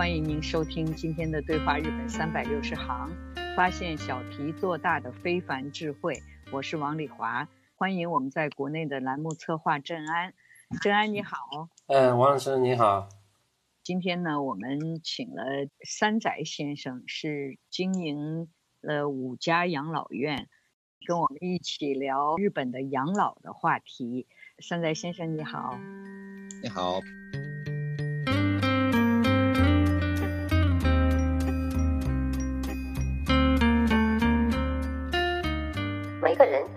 欢迎您收听今天的对话日本三百六十行，发现小题做大的非凡智慧。我是王丽华，欢迎我们在国内的栏目策划郑安。郑安你好，嗯，王老师你好。今天呢，我们请了山宅先生，是经营了五家养老院，跟我们一起聊日本的养老的话题。山宅先生你好，你好。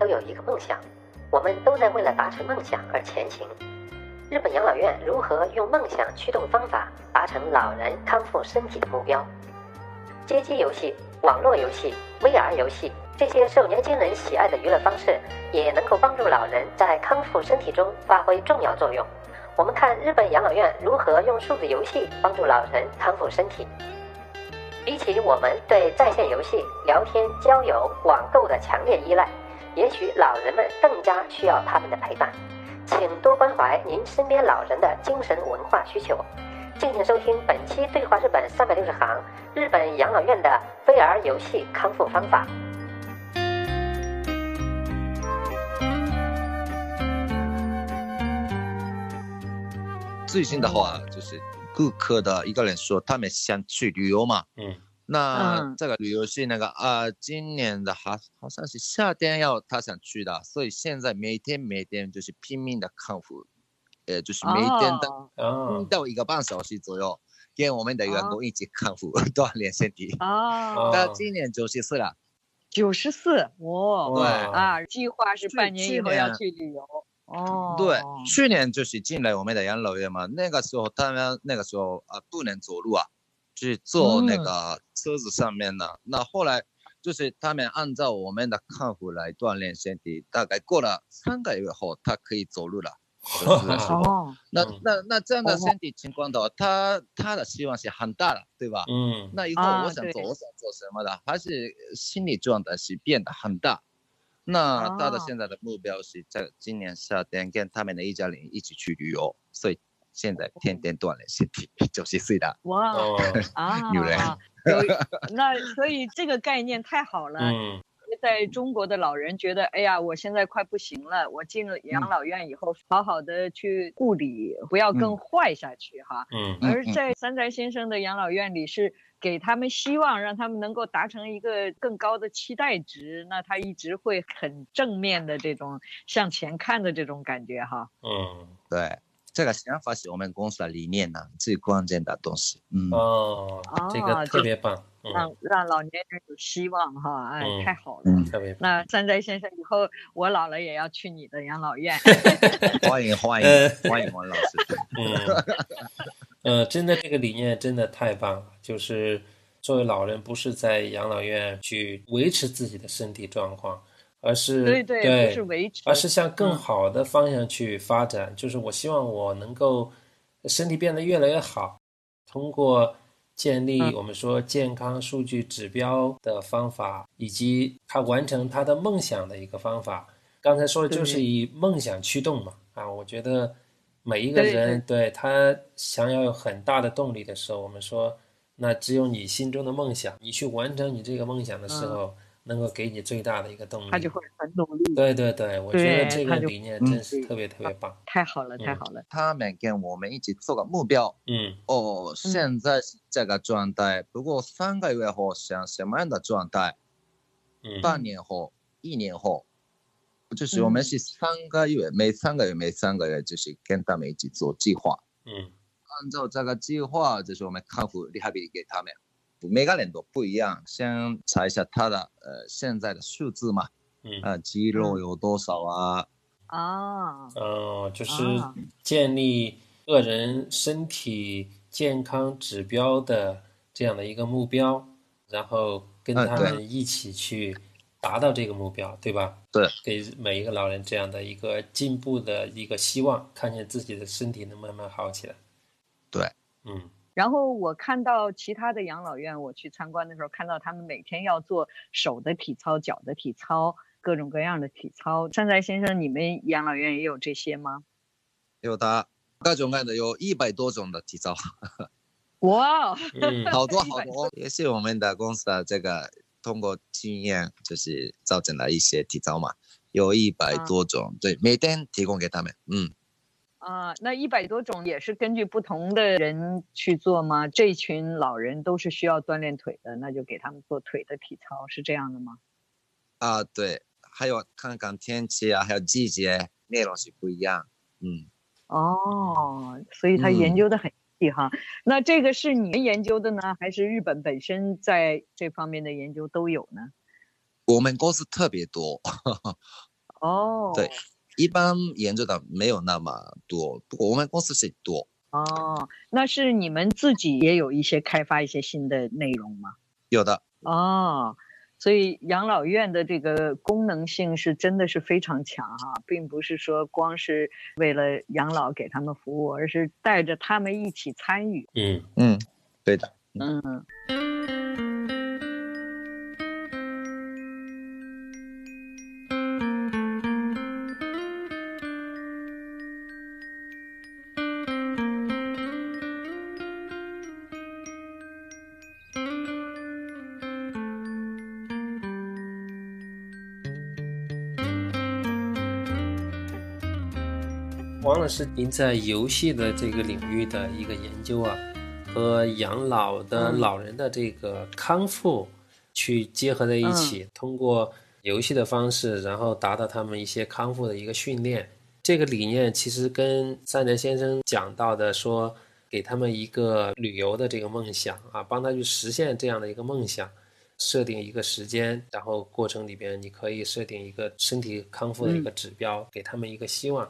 都有一个梦想，我们都在为了达成梦想而前行。日本养老院如何用梦想驱动方法达成老人康复身体的目标？街机游戏、网络游戏、VR 游戏这些受年轻人喜爱的娱乐方式，也能够帮助老人在康复身体中发挥重要作用。我们看日本养老院如何用数字游戏帮助老人康复身体。比起我们对在线游戏、聊天、交友、网购的强烈依赖。也许老人们更加需要他们的陪伴，请多关怀您身边老人的精神文化需求。敬请收听本期《对话日本三百六十行》日本养老院的 VR 游戏康复方法。最近的话，就是顾客的一个人说他们想去旅游嘛，嗯。那这个旅游是那个啊，今年的好好像是夏天要他想去的，所以现在每天每天就是拼命的康复，呃，就是每天的一到一个半小时左右，跟我们的员工一起康复 锻炼身体。哦，那今年九十四了，九十四，哦，对啊，计划是半年以后要去旅游。哦，对，去年就是进来我们的养老院嘛，那个时候他们那个时候啊不能走路啊。去坐那个车子上面的，那后来就是他们按照我们的康复来锻炼身体，大概过了三个月后，他可以走路了。哦，那那那这样的身体情况的话，他他的希望是很大的，对吧？嗯。那以后我想做，我想做什么的，还是心理状态是变得很大。那他的现在的目标是在今年夏天跟他们的一家人一起去旅游，所以。现在天天锻炼身体，九十岁的哇啊，女人，那所以这个概念太好了。嗯，在中国的老人觉得，哎呀，我现在快不行了，我进了养老院以后，好好的去护理，不要更坏下去哈。嗯，而在三宅先生的养老院里，是给他们希望，让他们能够达成一个更高的期待值。那他一直会很正面的这种向前看的这种感觉哈。嗯，对。这个想法是我们公司的理念呢，最关键的东西。嗯哦，这个特别棒，让让老年人有希望哈，哎，太好了，特别棒。那山斋先生以后我老了也要去你的养老院。欢迎欢迎欢迎王老师。嗯，呃，真的这个理念真的太棒了，就是作为老人，不是在养老院去维持自己的身体状况。而是对对，不是维持，而是向更好的方向去发展。就是我希望我能够身体变得越来越好，通过建立我们说健康数据指标的方法，以及他完成他的梦想的一个方法。刚才说的就是以梦想驱动嘛。啊，我觉得每一个人对他想要有很大的动力的时候，我们说那只有你心中的梦想，你去完成你这个梦想的时候，能够给你最大的一个动力。他就会很努力。对对对，我觉得这个理念真是特别特别棒。太好了，太好了。他们跟我们一起做个目标。嗯。哦，现在是这个状态，不过三个月后想什么样的状态？嗯。半年后，一年后，就是我们是三个月，每三个月，每三个月，就是跟他们一起做计划。嗯。按照这个计划，就是我们康复、利哈比给他们，每个人都不一样。先查一下他的呃现在的数字嘛，嗯，啊，肌肉有多少啊？啊，哦，就是建立个人身体健康指标的这样的一个目标，然后跟他们一起去达到这个目标，对吧？对，给每一个老人这样的一个进步的一个希望，看见自己的身体能慢慢好起来。对，嗯，然后我看到其他的养老院，我去参观的时候，看到他们每天要做手的体操、脚的体操，各种各样的体操。善在先生，你们养老院也有这些吗？有的，各种各样的，有一百多种的体操。哇，好多好多，也是我们的公司的这个通过经验，就是造成了一些体操嘛，有一百多种，对，每天提供给他们，嗯。啊，那一百多种也是根据不同的人去做吗？这群老人都是需要锻炼腿的，那就给他们做腿的体操，是这样的吗？啊，对，还有看看天气啊，还有季节，内容是不一样。嗯，哦，所以他研究的很细哈。那这个是你们研究的呢，还是日本本身在这方面的研究都有呢？我们公司特别多。哦，对。一般研究的没有那么多，不过我们公司是多哦。那是你们自己也有一些开发一些新的内容吗？有的哦。所以养老院的这个功能性是真的是非常强哈，并不是说光是为了养老给他们服务，而是带着他们一起参与。嗯嗯，对的。嗯。王老师，您在游戏的这个领域的一个研究啊，和养老的老人的这个康复去结合在一起，通过游戏的方式，然后达到他们一些康复的一个训练。这个理念其实跟三田先生讲到的说，给他们一个旅游的这个梦想啊，帮他去实现这样的一个梦想，设定一个时间，然后过程里边你可以设定一个身体康复的一个指标，给他们一个希望。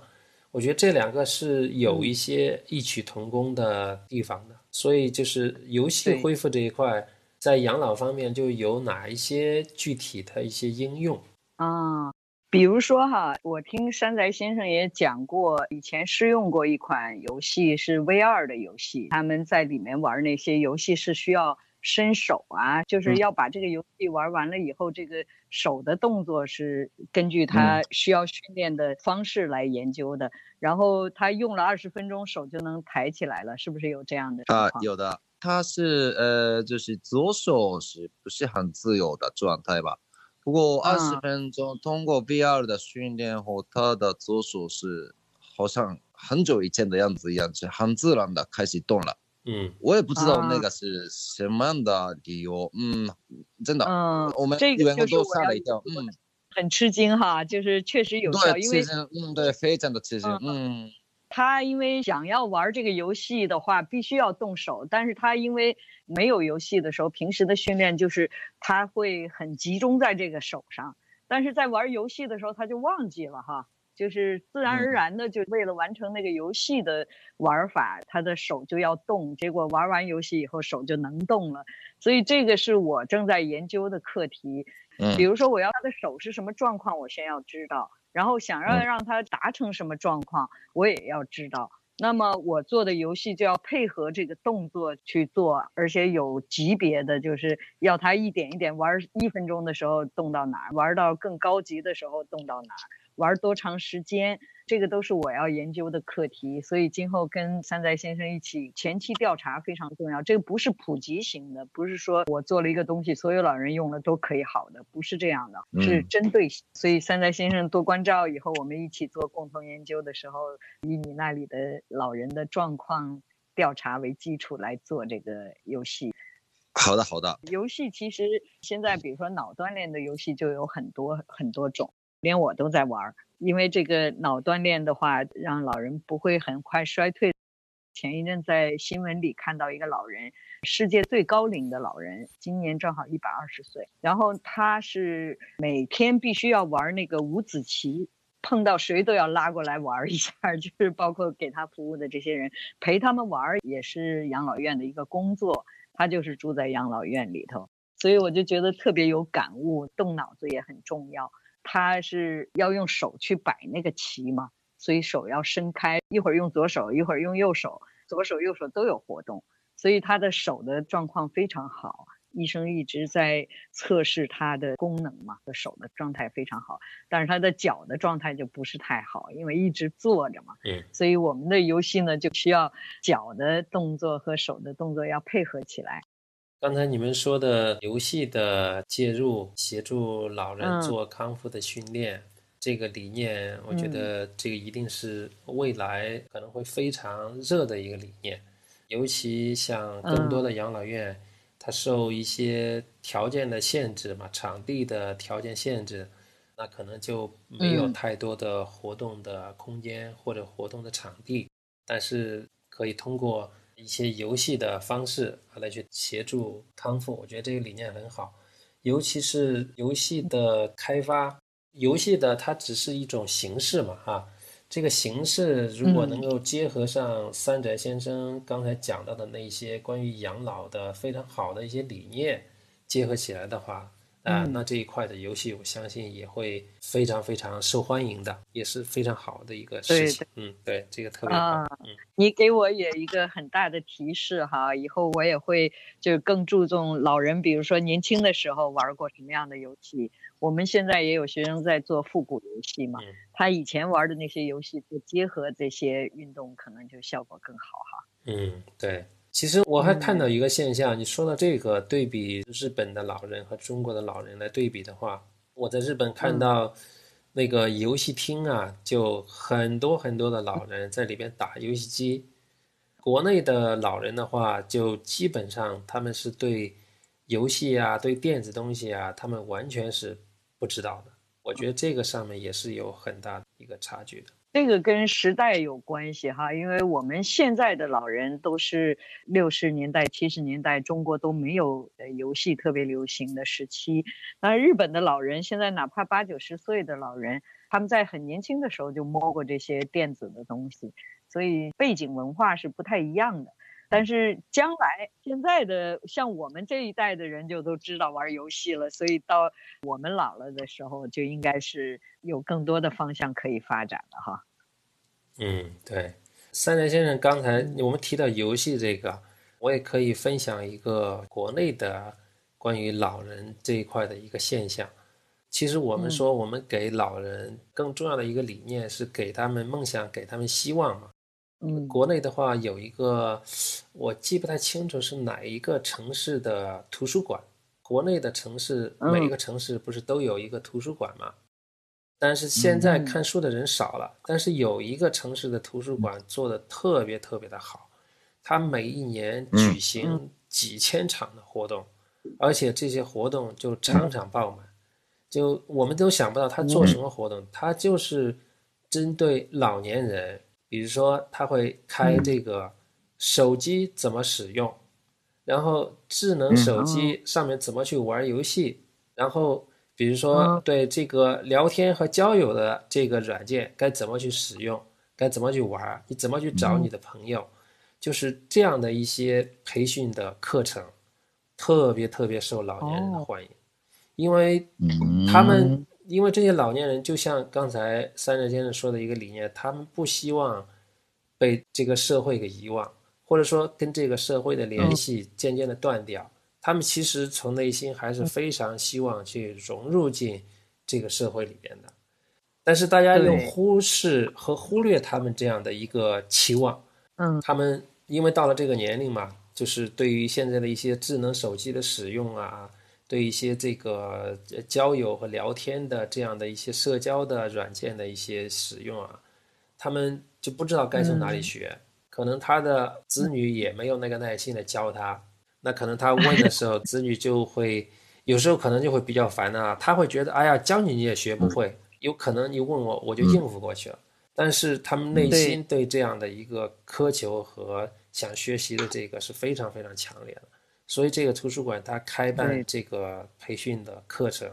我觉得这两个是有一些异曲同工的地方的，所以就是游戏恢复这一块，在养老方面就有哪一些具体的一些应用啊？比如说哈，我听山宅先生也讲过，以前试用过一款游戏是 VR 的游戏，他们在里面玩那些游戏是需要。伸手啊，就是要把这个游戏玩完了以后，这个手的动作是根据他需要训练的方式来研究的。然后他用了二十分钟，手就能抬起来了，是不是有这样的啊？有的，他是呃，就是左手是不是很自由的状态吧？不过二十分钟通过 VR 的训练后，他的左手是好像很久以前的样子一样，是很自然的开始动了。嗯，我也不知道那个是什么样的理由。嗯，真的，嗯，我们这个都吓了一跳。嗯，很吃惊哈，就是确实有效，因为嗯，对，非常的吃惊。嗯，他因为想要玩这个游戏的话，必须要动手，但是他因为没有游戏的时候，平时的训练就是他会很集中在这个手上，但是在玩游戏的时候他就忘记了哈。就是自然而然的，就为了完成那个游戏的玩法，他的手就要动。结果玩完游戏以后，手就能动了。所以这个是我正在研究的课题。嗯，比如说我要他的手是什么状况，我先要知道。然后想要让他达成什么状况，我也要知道。那么我做的游戏就要配合这个动作去做，而且有级别的，就是要他一点一点玩，一分钟的时候动到哪儿，玩到更高级的时候动到哪儿。玩多长时间。这个都是我要研究的课题，所以今后跟三宅先生一起前期调查非常重要。这个不是普及型的，不是说我做了一个东西，所有老人用了都可以好的，不是这样的，是针对性。所以三宅先生多关照以后，我们一起做共同研究的时候，以你那里的老人的状况调查为基础来做这个游戏。好的，好的。游戏其实现在，比如说脑锻炼的游戏就有很多很多种，连我都在玩。因为这个脑锻炼的话，让老人不会很快衰退。前一阵在新闻里看到一个老人，世界最高龄的老人，今年正好一百二十岁。然后他是每天必须要玩那个五子棋，碰到谁都要拉过来玩一下，就是包括给他服务的这些人陪他们玩，也是养老院的一个工作。他就是住在养老院里头，所以我就觉得特别有感悟，动脑子也很重要。他是要用手去摆那个棋嘛，所以手要伸开，一会儿用左手，一会儿用右手，左手右手都有活动，所以他的手的状况非常好。医生一直在测试他的功能嘛，的手的状态非常好，但是他的脚的状态就不是太好，因为一直坐着嘛。嗯，所以我们的游戏呢，就需要脚的动作和手的动作要配合起来。刚才你们说的游戏的介入，协助老人做康复的训练，这个理念，我觉得这个一定是未来可能会非常热的一个理念。尤其像更多的养老院，它受一些条件的限制嘛，场地的条件限制，那可能就没有太多的活动的空间或者活动的场地，但是可以通过。一些游戏的方式啊，来去协助康复，我觉得这个理念很好。尤其是游戏的开发，游戏的它只是一种形式嘛，哈。这个形式如果能够结合上三宅先生刚才讲到的那些关于养老的非常好的一些理念，结合起来的话。啊，那这一块的游戏，我相信也会非常非常受欢迎的，也是非常好的一个事情。嗯，对，这个特别好。嗯，你给我也一个很大的提示哈，以后我也会就更注重老人，比如说年轻的时候玩过什么样的游戏。我们现在也有学生在做复古游戏嘛，他以前玩的那些游戏，就结合这些运动，可能就效果更好哈。嗯，对。其实我还看到一个现象，你说到这个对比日本的老人和中国的老人来对比的话，我在日本看到那个游戏厅啊，就很多很多的老人在里边打游戏机。国内的老人的话，就基本上他们是对游戏啊、对电子东西啊，他们完全是不知道的。我觉得这个上面也是有很大的一个差距的。这个跟时代有关系哈，因为我们现在的老人都是六十年代、七十年代中国都没有呃游戏特别流行的时期。那日本的老人现在哪怕八九十岁的老人，他们在很年轻的时候就摸过这些电子的东西，所以背景文化是不太一样的。但是将来现在的像我们这一代的人就都知道玩游戏了，所以到我们老了的时候就应该是有更多的方向可以发展了哈。嗯，对，三宅先生刚才我们提到游戏这个，我也可以分享一个国内的关于老人这一块的一个现象。其实我们说我们给老人更重要的一个理念是给他们梦想，给他们希望嘛。嗯，国内的话有一个，我记不太清楚是哪一个城市的图书馆。国内的城市每一个城市不是都有一个图书馆吗？但是现在看书的人少了。但是有一个城市的图书馆做的特别特别的好，它每一年举行几千场的活动，而且这些活动就场场爆满，就我们都想不到他做什么活动，他就是针对老年人。比如说，他会开这个手机怎么使用，然后智能手机上面怎么去玩游戏，然后比如说对这个聊天和交友的这个软件该怎么去使用，该怎么去玩，你怎么去找你的朋友，就是这样的一些培训的课程，特别特别受老年人的欢迎，因为他们。因为这些老年人，就像刚才三宅先生说的一个理念，他们不希望被这个社会给遗忘，或者说跟这个社会的联系渐渐的断掉。他们其实从内心还是非常希望去融入进这个社会里边的。但是大家又忽视和忽略他们这样的一个期望。嗯，他们因为到了这个年龄嘛，就是对于现在的一些智能手机的使用啊，对一些这个交友和聊天的这样的一些社交的软件的一些使用啊，他们就不知道该从哪里学。可能他的子女也没有那个耐心的教他，那可能他问的 时候，子女就会有时候可能就会比较烦啊，他会觉得哎呀，教你你也学不会，有可能你问我我就应付过去了。但是他们内心对这样的一个苛求和想学习的这个是非常非常强烈的，所以这个图书馆它开办这个培训的课程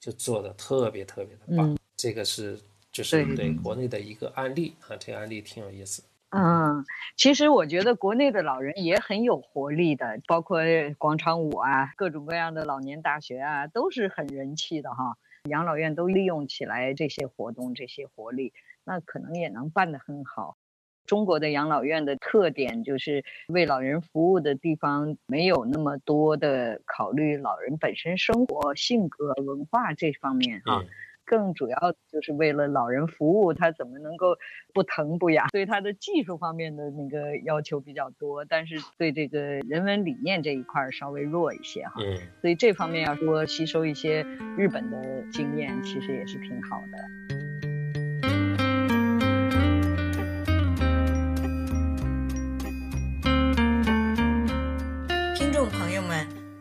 就做的特别特别的棒，这个是就是对国内的一个案例啊，这个案例挺有意思。嗯，其实我觉得国内的老人也很有活力的，包括广场舞啊，各种各样的老年大学啊，都是很人气的哈。养老院都利用起来这些活动、这些活力，那可能也能办得很好。中国的养老院的特点就是为老人服务的地方没有那么多的考虑老人本身生活、性格、文化这方面哈。更主要就是为了老人服务，他怎么能够不疼不痒？对他的技术方面的那个要求比较多，但是对这个人文理念这一块稍微弱一些哈。嗯，所以这方面要说吸收一些日本的经验，其实也是挺好的。